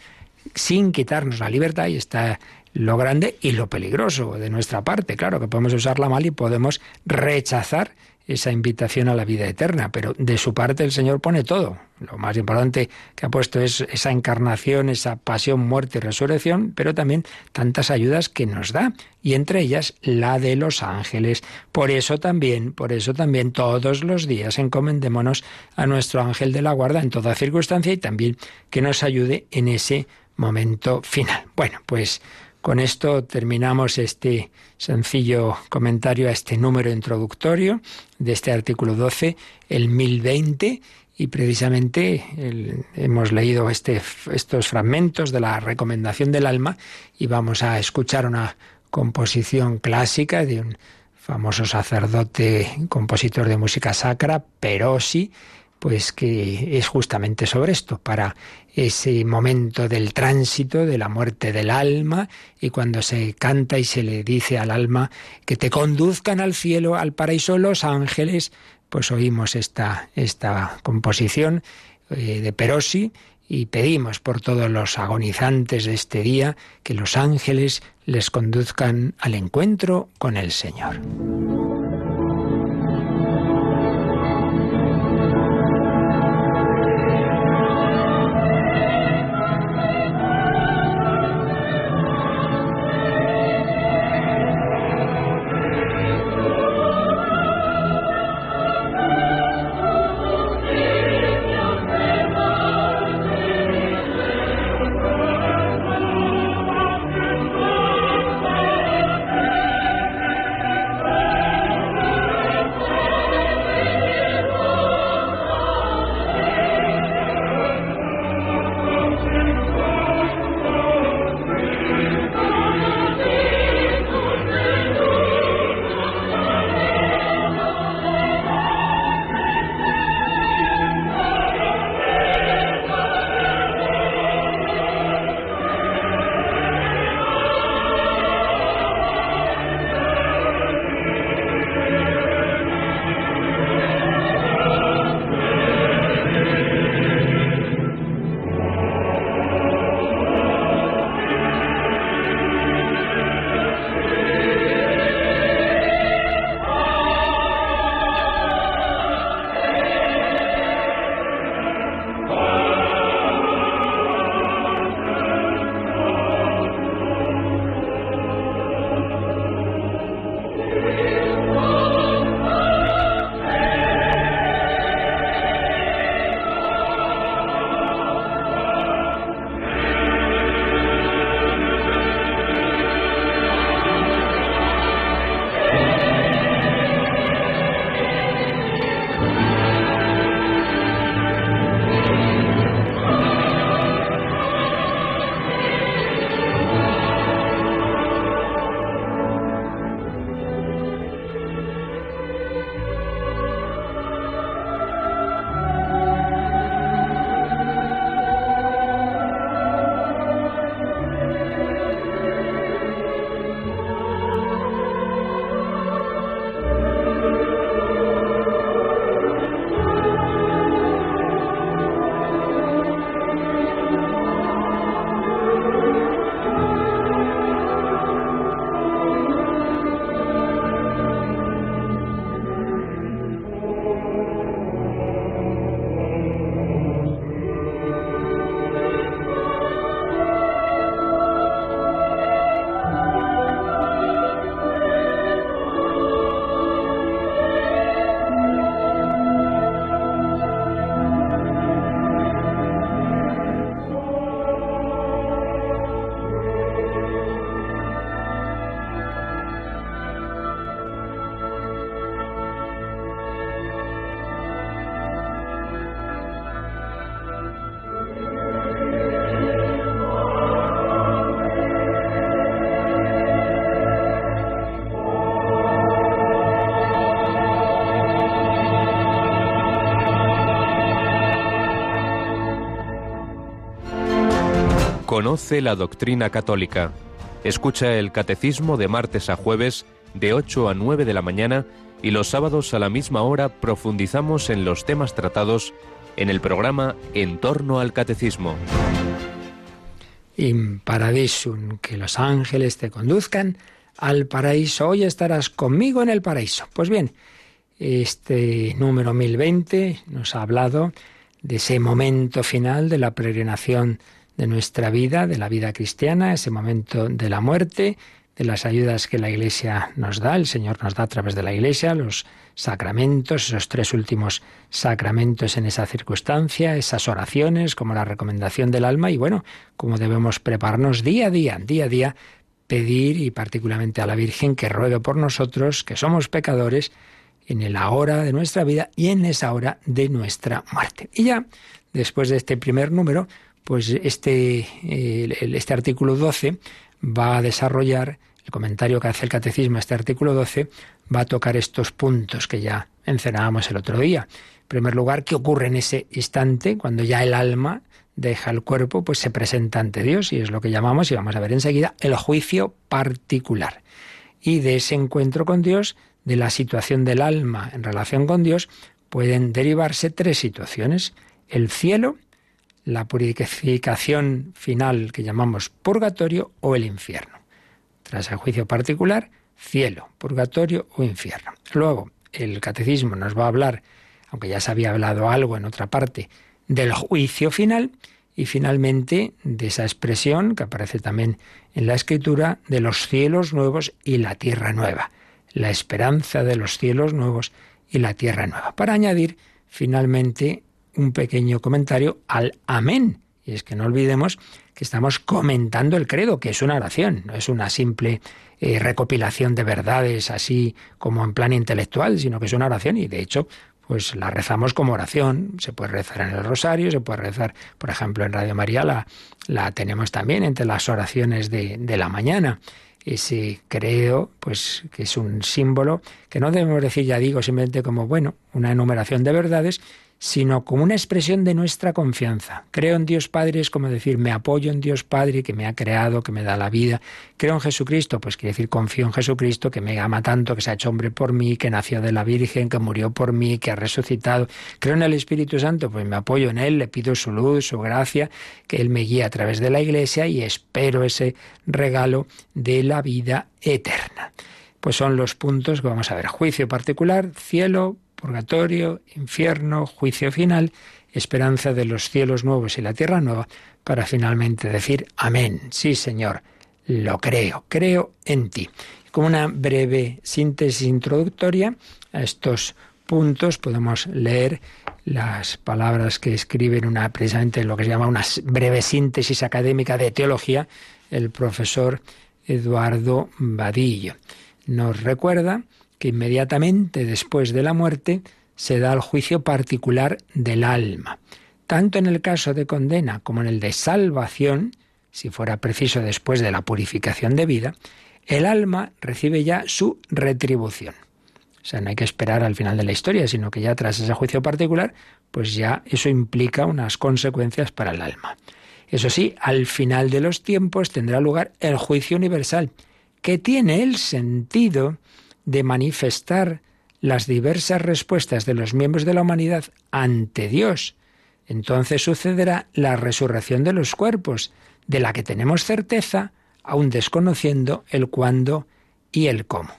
sin quitarnos la libertad y está lo grande y lo peligroso de nuestra parte. Claro que podemos usarla mal y podemos rechazar esa invitación a la vida eterna, pero de su parte el Señor pone todo. Lo más importante que ha puesto es esa encarnación, esa pasión, muerte y resurrección, pero también tantas ayudas que nos da, y entre ellas la de los ángeles. Por eso también, por eso también todos los días encomendémonos a nuestro ángel de la guarda en toda circunstancia y también que nos ayude en ese momento final. Bueno, pues con esto terminamos este sencillo comentario a este número introductorio de este artículo 12, el 1020, y precisamente hemos leído este, estos fragmentos de la recomendación del alma y vamos a escuchar una composición clásica de un famoso sacerdote, compositor de música sacra, Perosi, pues que es justamente sobre esto, para ese momento del tránsito, de la muerte del alma, y cuando se canta y se le dice al alma que te conduzcan al cielo, al paraíso los ángeles, pues oímos esta, esta composición eh, de Perosi y pedimos por todos los agonizantes de este día que los ángeles les conduzcan al encuentro con el Señor. Conoce la doctrina católica. Escucha el catecismo de martes a jueves de 8 a 9 de la mañana y los sábados a la misma hora profundizamos en los temas tratados en el programa En torno al catecismo. In paradisum, que los ángeles te conduzcan al paraíso. Hoy estarás conmigo en el paraíso. Pues bien, este número 1020 nos ha hablado de ese momento final de la peregrinación de nuestra vida, de la vida cristiana, ese momento de la muerte, de las ayudas que la Iglesia nos da, el Señor nos da a través de la Iglesia, los sacramentos, esos tres últimos sacramentos en esa circunstancia, esas oraciones como la recomendación del alma y bueno, cómo debemos prepararnos día a día, día a día, pedir y particularmente a la Virgen que ruegue por nosotros, que somos pecadores, en la hora de nuestra vida y en esa hora de nuestra muerte. Y ya, después de este primer número, pues este, este artículo 12 va a desarrollar el comentario que hace el catecismo este artículo 12 va a tocar estos puntos que ya mencionábamos el otro día. En primer lugar, ¿qué ocurre en ese instante cuando ya el alma deja el cuerpo? Pues se presenta ante Dios y es lo que llamamos, y vamos a ver enseguida, el juicio particular. Y de ese encuentro con Dios, de la situación del alma en relación con Dios, pueden derivarse tres situaciones. El cielo, la purificación final que llamamos purgatorio o el infierno. Tras el juicio particular, cielo, purgatorio o infierno. Luego, el catecismo nos va a hablar, aunque ya se había hablado algo en otra parte, del juicio final y finalmente de esa expresión que aparece también en la escritura de los cielos nuevos y la tierra nueva, la esperanza de los cielos nuevos y la tierra nueva. Para añadir finalmente un pequeño comentario al amén. Y es que no olvidemos que estamos comentando el credo, que es una oración, no es una simple eh, recopilación de verdades así como en plan intelectual, sino que es una oración. Y de hecho pues la rezamos como oración, se puede rezar en el rosario, se puede rezar, por ejemplo, en Radio María la, la tenemos también entre las oraciones de, de la mañana. Ese credo, pues que es un símbolo que no debemos decir, ya digo, simplemente como, bueno, una enumeración de verdades, sino como una expresión de nuestra confianza. Creo en Dios Padre es como decir, me apoyo en Dios Padre que me ha creado, que me da la vida. Creo en Jesucristo, pues quiere decir, confío en Jesucristo que me ama tanto, que se ha hecho hombre por mí, que nació de la Virgen, que murió por mí, que ha resucitado. Creo en el Espíritu Santo, pues me apoyo en Él, le pido su luz, su gracia, que Él me guíe a través de la Iglesia y espero ese regalo de la vida eterna. Pues son los puntos que vamos a ver. Juicio particular, cielo, purgatorio, infierno, juicio final, esperanza de los cielos nuevos y la tierra nueva, para finalmente decir amén. Sí, Señor, lo creo, creo en ti. Como una breve síntesis introductoria a estos puntos podemos leer las palabras que escribe en una precisamente lo que se llama una breve síntesis académica de teología el profesor Eduardo Vadillo. Nos recuerda que inmediatamente después de la muerte se da el juicio particular del alma. Tanto en el caso de condena como en el de salvación, si fuera preciso después de la purificación de vida, el alma recibe ya su retribución. O sea, no hay que esperar al final de la historia, sino que ya tras ese juicio particular, pues ya eso implica unas consecuencias para el alma. Eso sí, al final de los tiempos tendrá lugar el juicio universal, que tiene el sentido de manifestar las diversas respuestas de los miembros de la humanidad ante Dios. Entonces sucederá la resurrección de los cuerpos, de la que tenemos certeza, aun desconociendo el cuándo y el cómo.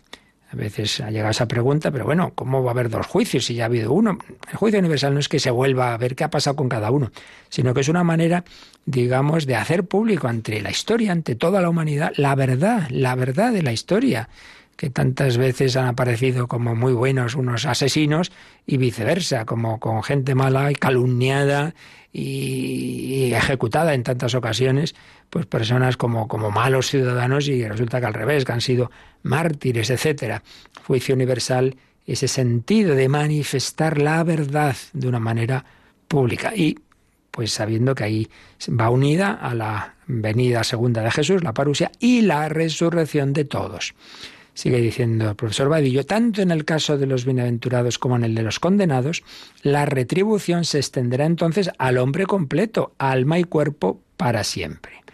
A veces ha llegado esa pregunta, pero bueno, ¿cómo va a haber dos juicios si ya ha habido uno? El juicio universal no es que se vuelva a ver qué ha pasado con cada uno, sino que es una manera, digamos, de hacer público ante la historia, ante toda la humanidad, la verdad, la verdad de la historia que tantas veces han aparecido como muy buenos unos asesinos y viceversa, como con gente mala y calumniada y, ejecutada en tantas ocasiones, pues personas como, como malos ciudadanos y resulta que al revés, que han sido mártires, etcétera. Juicio universal, ese sentido de manifestar la verdad de una manera pública y pues sabiendo que ahí va unida a la venida segunda de Jesús, la parusia y la resurrección de todos. Sigue diciendo el profesor Vadillo, tanto en el caso de los bienaventurados como en el de los condenados, la retribución se extenderá entonces al hombre completo, alma y cuerpo para siempre.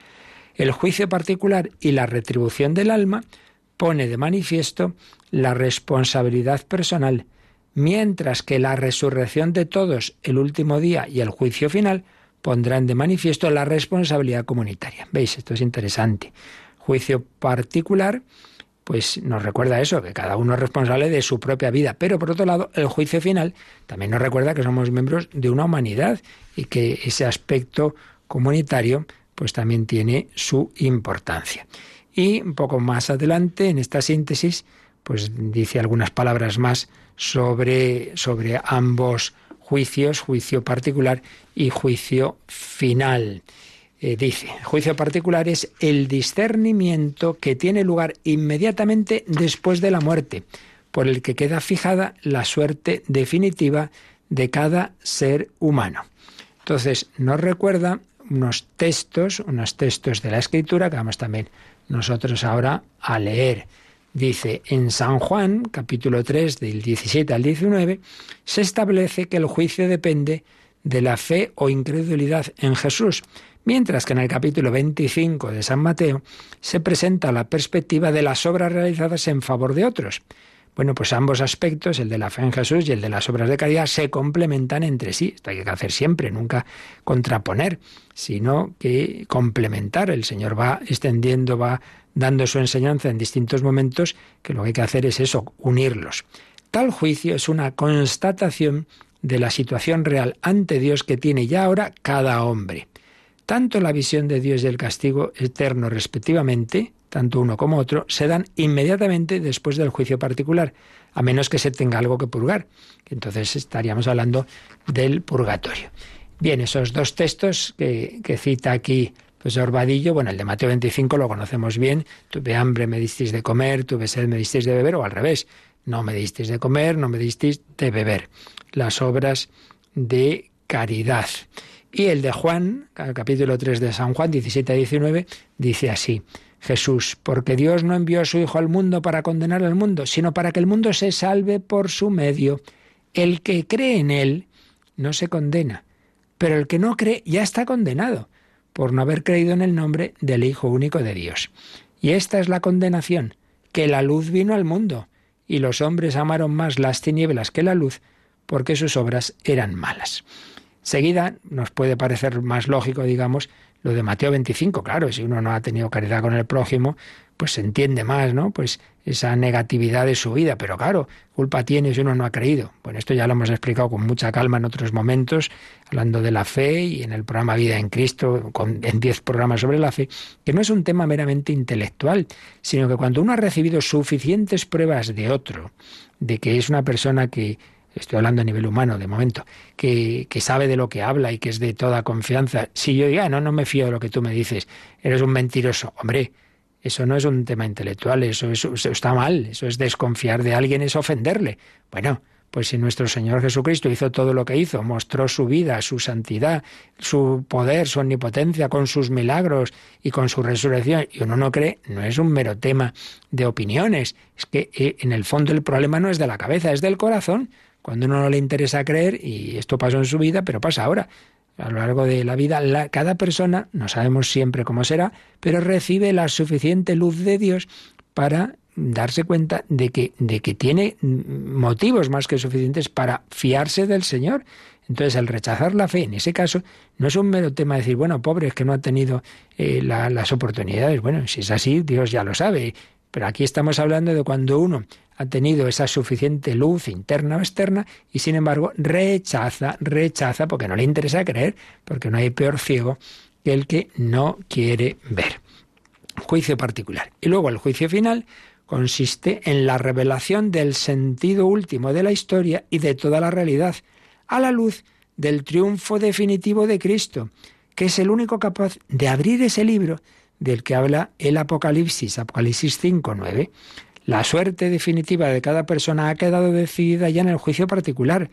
El juicio particular y la retribución del alma pone de manifiesto la responsabilidad personal, mientras que la resurrección de todos, el último día y el juicio final pondrán de manifiesto la responsabilidad comunitaria. ¿Veis? Esto es interesante. Juicio particular, pues nos recuerda eso, que cada uno es responsable de su propia vida. Pero por otro lado, el juicio final también nos recuerda que somos miembros de una humanidad y que ese aspecto comunitario pues también tiene su importancia. Y un poco más adelante, en esta síntesis, pues dice algunas palabras más sobre, sobre ambos juicios, juicio particular y juicio final. Eh, dice, juicio particular es el discernimiento que tiene lugar inmediatamente después de la muerte, por el que queda fijada la suerte definitiva de cada ser humano. Entonces, nos recuerda unos textos, unos textos de la Escritura que vamos también nosotros ahora a leer. Dice, en San Juan, capítulo 3, del 17 al 19, se establece que el juicio depende de la fe o incredulidad en Jesús, mientras que en el capítulo 25 de San Mateo se presenta la perspectiva de las obras realizadas en favor de otros. Bueno, pues ambos aspectos, el de la fe en Jesús y el de las obras de caridad, se complementan entre sí. Esto hay que hacer siempre, nunca contraponer, sino que complementar. El Señor va extendiendo, va dando su enseñanza en distintos momentos, que lo que hay que hacer es eso, unirlos. Tal juicio es una constatación de la situación real ante Dios que tiene ya ahora cada hombre. Tanto la visión de Dios y el castigo eterno respectivamente, tanto uno como otro, se dan inmediatamente después del juicio particular, a menos que se tenga algo que purgar. Entonces estaríamos hablando del purgatorio. Bien, esos dos textos que, cita aquí pues Orbadillo, bueno, el de Mateo 25 lo conocemos bien, tuve hambre, me disteis de comer, tuve sed, me disteis de beber, o al revés, no me disteis de comer, no me disteis de beber. Las obras de caridad. Y el de Juan, capítulo 3 de San Juan, 17 a 19, dice así, Jesús, porque Dios no envió a su Hijo al mundo para condenar al mundo, sino para que el mundo se salve por su medio. El que cree en Él no se condena, pero el que no cree ya está condenado por no haber creído en el nombre del Hijo único de Dios. Y esta es la condenación, que la luz vino al mundo, y los hombres amaron más las tinieblas que la luz, porque sus obras eran malas. Seguida nos puede parecer más lógico, digamos, lo de Mateo 25, claro, si uno no ha tenido caridad con el prójimo, pues se entiende más, ¿no? Pues esa negatividad de su vida, pero claro, culpa tiene si uno no ha creído. Bueno, esto ya lo hemos explicado con mucha calma en otros momentos, hablando de la fe y en el programa Vida en Cristo, con, en diez programas sobre la fe, que no es un tema meramente intelectual, sino que cuando uno ha recibido suficientes pruebas de otro, de que es una persona que estoy hablando a nivel humano de momento, que, que, sabe de lo que habla y que es de toda confianza, si yo diga, ah, no, no me fío de lo que tú me dices, eres un mentiroso, hombre, eso no es un tema intelectual, eso, eso, está mal, eso es desconfiar de alguien, es ofenderle. Bueno, pues si nuestro Señor Jesucristo hizo todo lo que hizo, mostró su vida, su santidad, su poder, su omnipotencia, con sus milagros y con su resurrección, y uno no cree, no es un mero tema de opiniones, es que eh, en el fondo el problema no es de la cabeza, es del corazón cuando uno no le interesa creer, y esto pasó en su vida, pero pasa ahora. A lo largo de la vida, cada persona, no sabemos siempre cómo será, pero recibe la suficiente luz de Dios para darse cuenta de que, de que tiene motivos más que suficientes para fiarse del Señor. Entonces, el rechazar la fe, en ese caso, no es un mero tema de decir, bueno, pobre, es que no ha tenido eh, las oportunidades. Bueno, si es así, Dios ya lo sabe. Pero aquí estamos hablando de cuando uno ha tenido esa suficiente luz interna o externa y sin embargo rechaza, rechaza porque no le interesa creer, porque no hay peor ciego que el que no quiere ver. Juicio particular. Y luego el juicio final consiste en la revelación del sentido último de la historia y de toda la realidad, a la luz del triunfo definitivo de Cristo, que es el único capaz de abrir ese libro del que habla el Apocalipsis, Apocalipsis 5, 9. La suerte definitiva de cada persona ha quedado decidida ya en el juicio particular,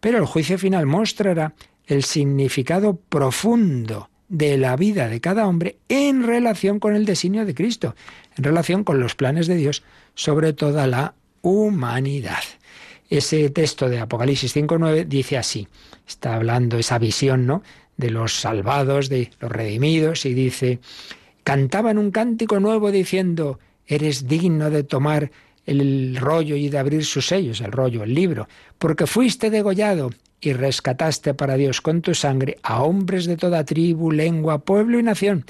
pero el juicio final mostrará el significado profundo de la vida de cada hombre en relación con el designio de Cristo, en relación con los planes de Dios sobre toda la humanidad. Ese texto de Apocalipsis 5.9 dice así, está hablando esa visión ¿no? de los salvados, de los redimidos, y dice, cantaban un cántico nuevo diciendo, eres digno de tomar el rollo y de abrir sus sellos, el rollo, el libro, porque fuiste degollado y rescataste para Dios con tu sangre a hombres de toda tribu, lengua, pueblo y nación.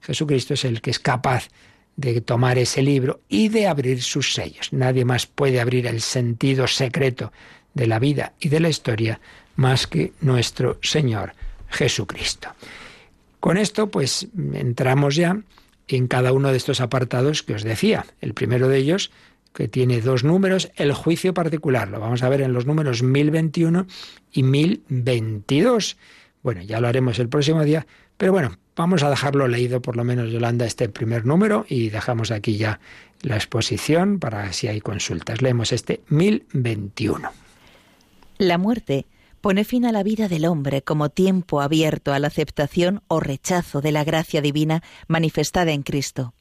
Jesucristo es el que es capaz de tomar ese libro y de abrir sus sellos. Nadie más puede abrir el sentido secreto de la vida y de la historia más que nuestro Señor Jesucristo. Con esto, pues entramos ya en cada uno de estos apartados que os decía. El primero de ellos, que tiene dos números, el juicio particular. Lo vamos a ver en los números 1021 y 1022. Bueno, ya lo haremos el próximo día, pero bueno, vamos a dejarlo leído por lo menos, Yolanda, este primer número y dejamos aquí ya la exposición para si hay consultas. Leemos este 1021. La muerte pone fin a la vida del hombre como tiempo abierto a la aceptación o rechazo de la gracia divina manifestada en Cristo.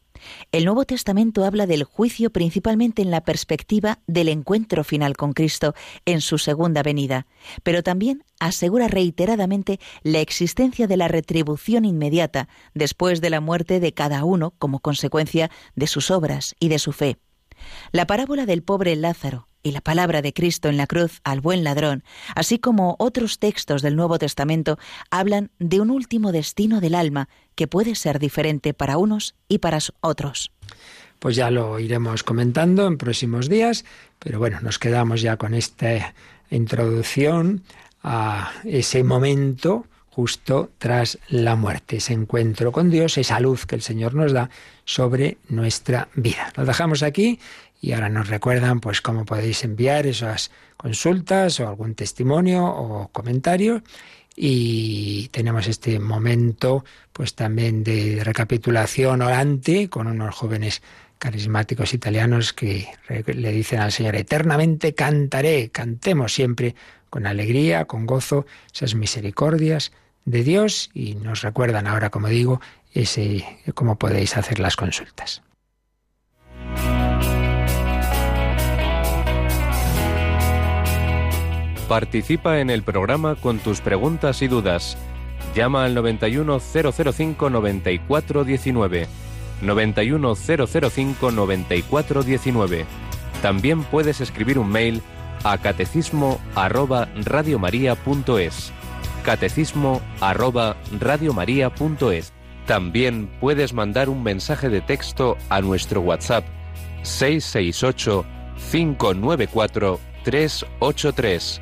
El Nuevo Testamento habla del juicio principalmente en la perspectiva del encuentro final con Cristo en su segunda venida, pero también asegura reiteradamente la existencia de la retribución inmediata después de la muerte de cada uno como consecuencia de sus obras y de su fe. La parábola del pobre Lázaro y la palabra de Cristo en la cruz al buen ladrón, así como otros textos del Nuevo Testamento, hablan de un último destino del alma que puede ser diferente para unos y para otros. Pues ya lo iremos comentando en próximos días, pero bueno, nos quedamos ya con esta introducción a ese momento justo tras la muerte, ese encuentro con Dios, esa luz que el Señor nos da sobre nuestra vida. Lo dejamos aquí y ahora nos recuerdan pues cómo podéis enviar esas consultas o algún testimonio o comentario y tenemos este momento pues también de recapitulación orante con unos jóvenes carismáticos italianos que le dicen al Señor eternamente cantaré, cantemos siempre con alegría, con gozo esas misericordias de Dios y nos recuerdan ahora, como digo, ese cómo podéis hacer las consultas. Participa en el programa con tus preguntas y dudas. Llama al 91005 9419. 91005 9419. También puedes escribir un mail a catecismo arroba radiomaria.es. Catecismo arroba radiomaria.es. También puedes mandar un mensaje de texto a nuestro WhatsApp 668 594 383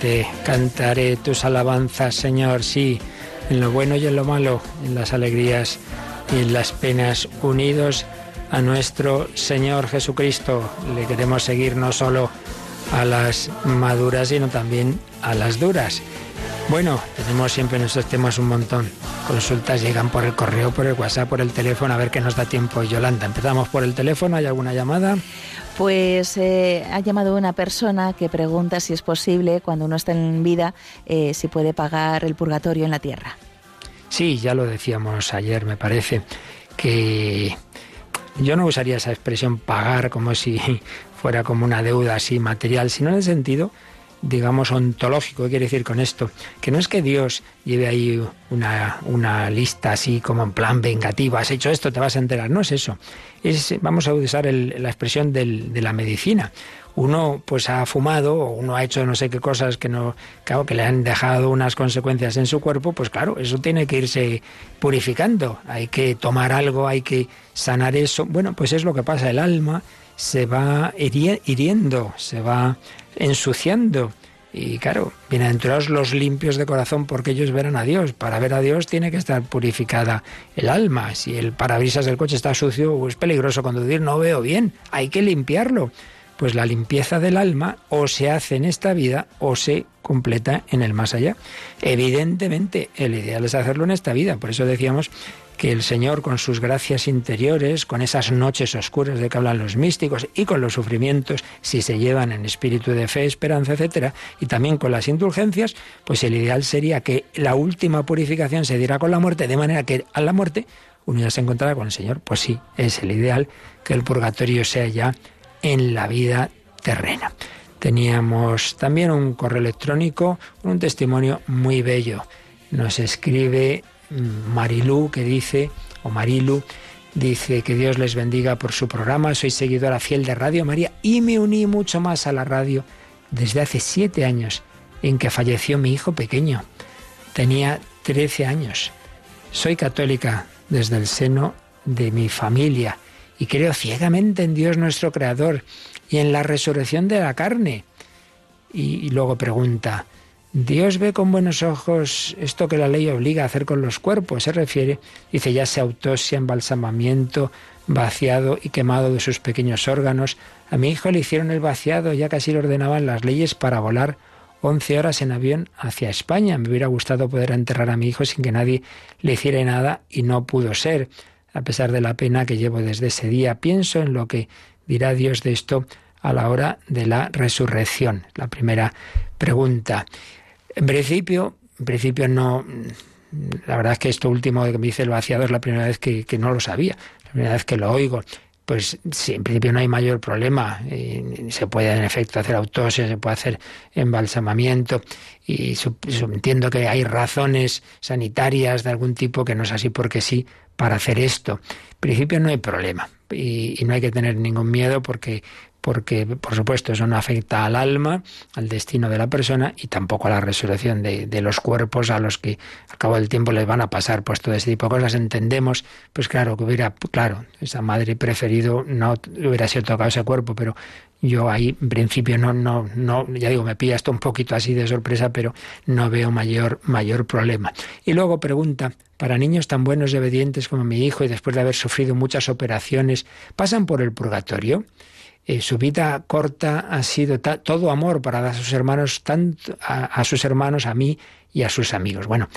eternamente cantaré tus alabanzas, Señor, sí, en lo bueno y en lo malo, en las alegrías y en las penas, unidos a nuestro Señor Jesucristo. Le queremos seguir no solo a las maduras, sino también a las duras. Bueno, tenemos siempre en estos temas un montón. Consultas llegan por el correo, por el WhatsApp, por el teléfono, a ver qué nos da tiempo. Yolanda, empezamos por el teléfono, ¿hay alguna llamada? Pues eh, ha llamado una persona que pregunta si es posible, cuando uno está en vida, eh, si puede pagar el purgatorio en la tierra. Sí, ya lo decíamos ayer, me parece, que yo no usaría esa expresión pagar como si fuera como una deuda así material, sino en el sentido digamos, ontológico. ¿Qué quiere decir con esto? Que no es que Dios lleve ahí una, una lista así como en plan vengativo, has hecho esto, te vas a enterar. No es eso. Es, vamos a usar la expresión del, de la medicina. Uno pues ha fumado o uno ha hecho no sé qué cosas que no claro, que le han dejado unas consecuencias en su cuerpo, pues claro, eso tiene que irse purificando. Hay que tomar algo, hay que sanar eso. Bueno, pues es lo que pasa. El alma se va hiriendo, se va ensuciando. Y claro, bienaventurados los limpios de corazón porque ellos verán a Dios. Para ver a Dios tiene que estar purificada el alma. Si el parabrisas del coche está sucio o es peligroso conducir, no veo bien. Hay que limpiarlo. Pues la limpieza del alma o se hace en esta vida o se completa en el más allá. Evidentemente, el ideal es hacerlo en esta vida. Por eso decíamos que el Señor con sus gracias interiores, con esas noches oscuras de que hablan los místicos y con los sufrimientos, si se llevan en espíritu de fe, esperanza, etcétera, y también con las indulgencias, pues el ideal sería que la última purificación se diera con la muerte, de manera que a la muerte uno se encontrara con el Señor. Pues sí, es el ideal que el purgatorio sea ya en la vida terrena. Teníamos también un correo electrónico, un testimonio muy bello. Nos escribe Marilú que dice, o Marilu, dice que Dios les bendiga por su programa, soy seguidora fiel de Radio María y me uní mucho más a la radio desde hace siete años en que falleció mi hijo pequeño. Tenía 13 años. Soy católica desde el seno de mi familia y creo ciegamente en Dios nuestro Creador y en la resurrección de la carne. Y luego pregunta, Dios ve con buenos ojos esto que la ley obliga a hacer con los cuerpos. Se refiere, dice, ya sea autopsia, embalsamamiento, vaciado y quemado de sus pequeños órganos. A mi hijo le hicieron el vaciado, ya casi le ordenaban las leyes para volar 11 horas en avión hacia España. Me hubiera gustado poder enterrar a mi hijo sin que nadie le hiciera nada y no pudo ser. A pesar de la pena que llevo desde ese día, pienso en lo que dirá Dios de esto a la hora de la resurrección. La primera pregunta. En principio, en principio no. La verdad es que esto último que me dice el vaciado es la primera vez que, no lo sabía, la primera vez que lo oigo. Pues sí, en principio no hay mayor problema. Eh, se puede en efecto hacer autopsia, se puede hacer embalsamamiento y entiendo que hay razones sanitarias de algún tipo que no es así porque sí para hacer esto. En principio no hay problema y no hay que tener ningún miedo porque porque por supuesto eso no afecta al alma, al destino de la persona y tampoco a la resurrección de, los cuerpos a los que al cabo del tiempo les van a pasar pues todo ese tipo de cosas. Entendemos, pues claro, que hubiera, claro, esa madre preferido no hubiera sido tocado ese cuerpo, pero yo ahí en principio no, no, no, ya digo, me pilla esto un poquito así de sorpresa, pero no veo mayor, mayor problema. Y luego pregunta, para niños tan buenos y obedientes como mi hijo y después de haber sufrido muchas operaciones, ¿pasan por el purgatorio? Eh, su vida corta ha sido todo amor para dar a sus hermanos, tanto a, sus hermanos, a mí y a sus amigos. Bueno,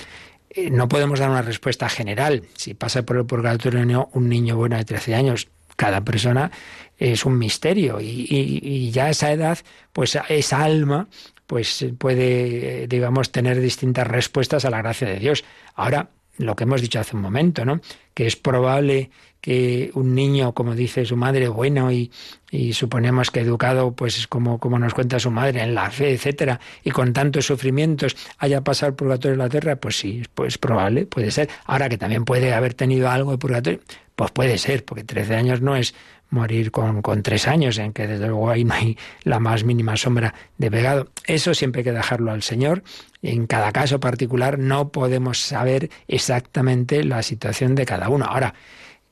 eh, no podemos dar una respuesta general. Si pasa por el purgatorio un niño bueno de 13 años, cada persona es un misterio y, ya esa edad, pues esa alma pues puede, digamos, tener distintas respuestas a la gracia de Dios. Ahora, lo que hemos dicho hace un momento, ¿no? Que es probable que un niño, como dice su madre, bueno y, y suponemos que educado, pues como, como nos cuenta su madre, en la fe, etcétera, y con tantos sufrimientos haya pasado el purgatorio en la tierra, pues sí, pues probable, puede ser. Ahora que también puede haber tenido algo de purgatorio, pues puede ser, porque 13 años no es morir con, con tres años, en que desde luego ahí no hay la más mínima sombra de pecado. Eso siempre hay que dejarlo al Señor. En cada caso particular no podemos saber exactamente la situación de cada uno. Ahora,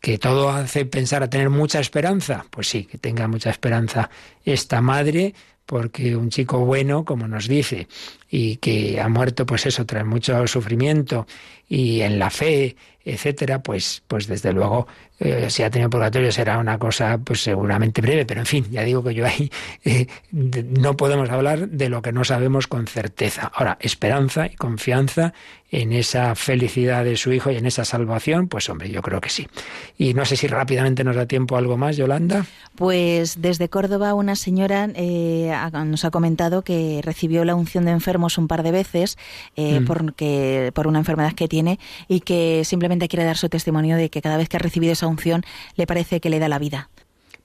que todo hace pensar a tener mucha esperanza, pues sí, que tenga mucha esperanza esta madre, porque un chico bueno, como nos dice, y que ha muerto, pues eso, trae mucho sufrimiento y en la fe, etcétera, pues, pues desde luego, eh, si ha tenido purgatorio será una cosa, pues seguramente breve, pero en fin, ya digo que yo ahí eh, no podemos hablar de lo que no sabemos con certeza. Ahora, esperanza y confianza en esa felicidad de su hijo y en esa salvación, pues hombre, yo creo que sí. Y no sé si rápidamente nos da tiempo algo más, Yolanda. Pues desde Córdoba una señora eh, nos ha comentado que recibió la unción de un par de veces eh, mm. porque, por una enfermedad que tiene y que simplemente quiere dar su testimonio de que cada vez que ha recibido esa unción le parece que le da la vida.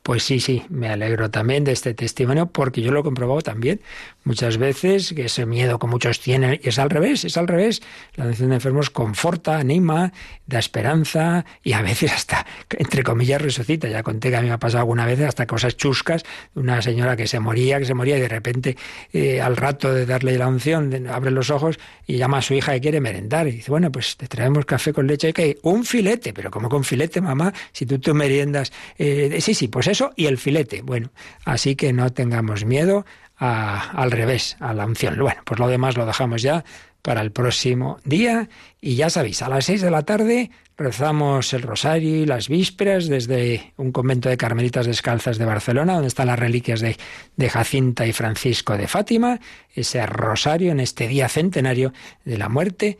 Pues sí, sí, me alegro también de este testimonio porque yo lo he comprobado también muchas veces, que ese miedo que muchos tienen es al revés, es al revés. La atención de enfermos conforta, anima, da esperanza y a veces hasta, entre comillas, resucita. Ya conté que a mí me ha pasado alguna vez hasta cosas chuscas, una señora que se moría, que se moría y de repente eh, al rato de darle la unción abre los ojos y llama a su hija que quiere merendar y dice, bueno, pues te traemos café con leche y que un filete, pero como con filete, mamá? Si tú te meriendas, eh, sí, sí, pues y el filete. Bueno, así que no tengamos miedo al revés, a la unción. Bueno, pues lo demás lo dejamos ya para el próximo día. Y ya sabéis, a las seis de la tarde rezamos el rosario y las vísperas desde un convento de carmelitas descalzas de Barcelona, donde están las reliquias de, Jacinta y Francisco de Fátima, ese rosario en este día centenario de la muerte